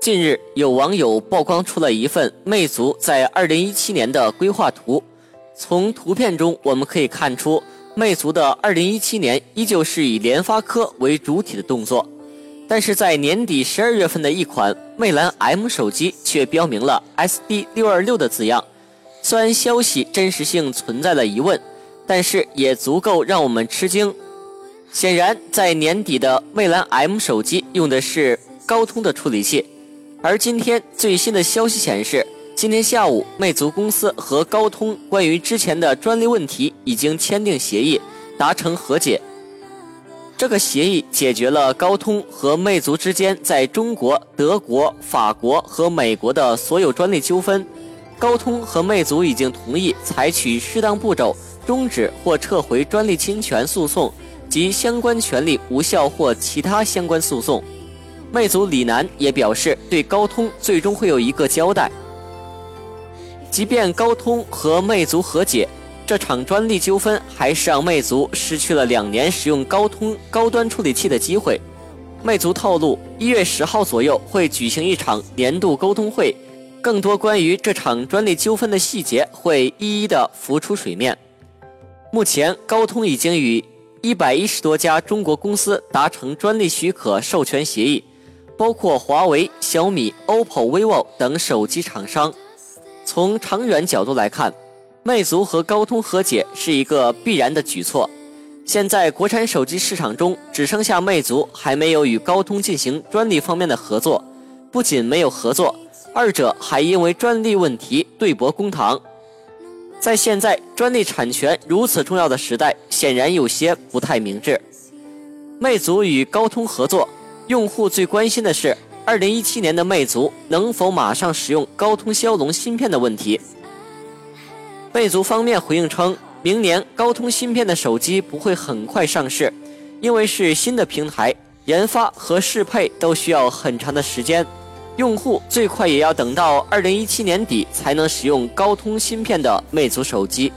近日，有网友曝光出了一份魅族在2017年的规划图。从图片中我们可以看出，魅族的2017年依旧是以联发科为主体的动作，但是在年底十二月份的一款魅蓝 M 手机却标明了 SD626 的字样。虽然消息真实性存在了疑问，但是也足够让我们吃惊。显然，在年底的魅蓝 M 手机用的是高通的处理器。而今天最新的消息显示，今天下午，魅族公司和高通关于之前的专利问题已经签订协议，达成和解。这个协议解决了高通和魅族之间在中国、德国、法国和美国的所有专利纠纷。高通和魅族已经同意采取适当步骤，终止或撤回专利侵权诉讼及相关权利无效或其他相关诉讼。魅族李楠也表示，对高通最终会有一个交代。即便高通和魅族和解，这场专利纠纷还是让魅族失去了两年使用高通高端处理器的机会。魅族透露，一月十号左右会举行一场年度沟通会，更多关于这场专利纠纷的细节会一一的浮出水面。目前，高通已经与一百一十多家中国公司达成专利许可授权协议。包括华为、小米、OPPO、vivo 等手机厂商。从长远角度来看，魅族和高通和解是一个必然的举措。现在国产手机市场中只剩下魅族还没有与高通进行专利方面的合作。不仅没有合作，二者还因为专利问题对簿公堂。在现在专利产权如此重要的时代，显然有些不太明智。魅族与高通合作。用户最关心的是，二零一七年的魅族能否马上使用高通骁龙芯片的问题。魅族方面回应称，明年高通芯片的手机不会很快上市，因为是新的平台，研发和适配都需要很长的时间，用户最快也要等到二零一七年底才能使用高通芯片的魅族手机。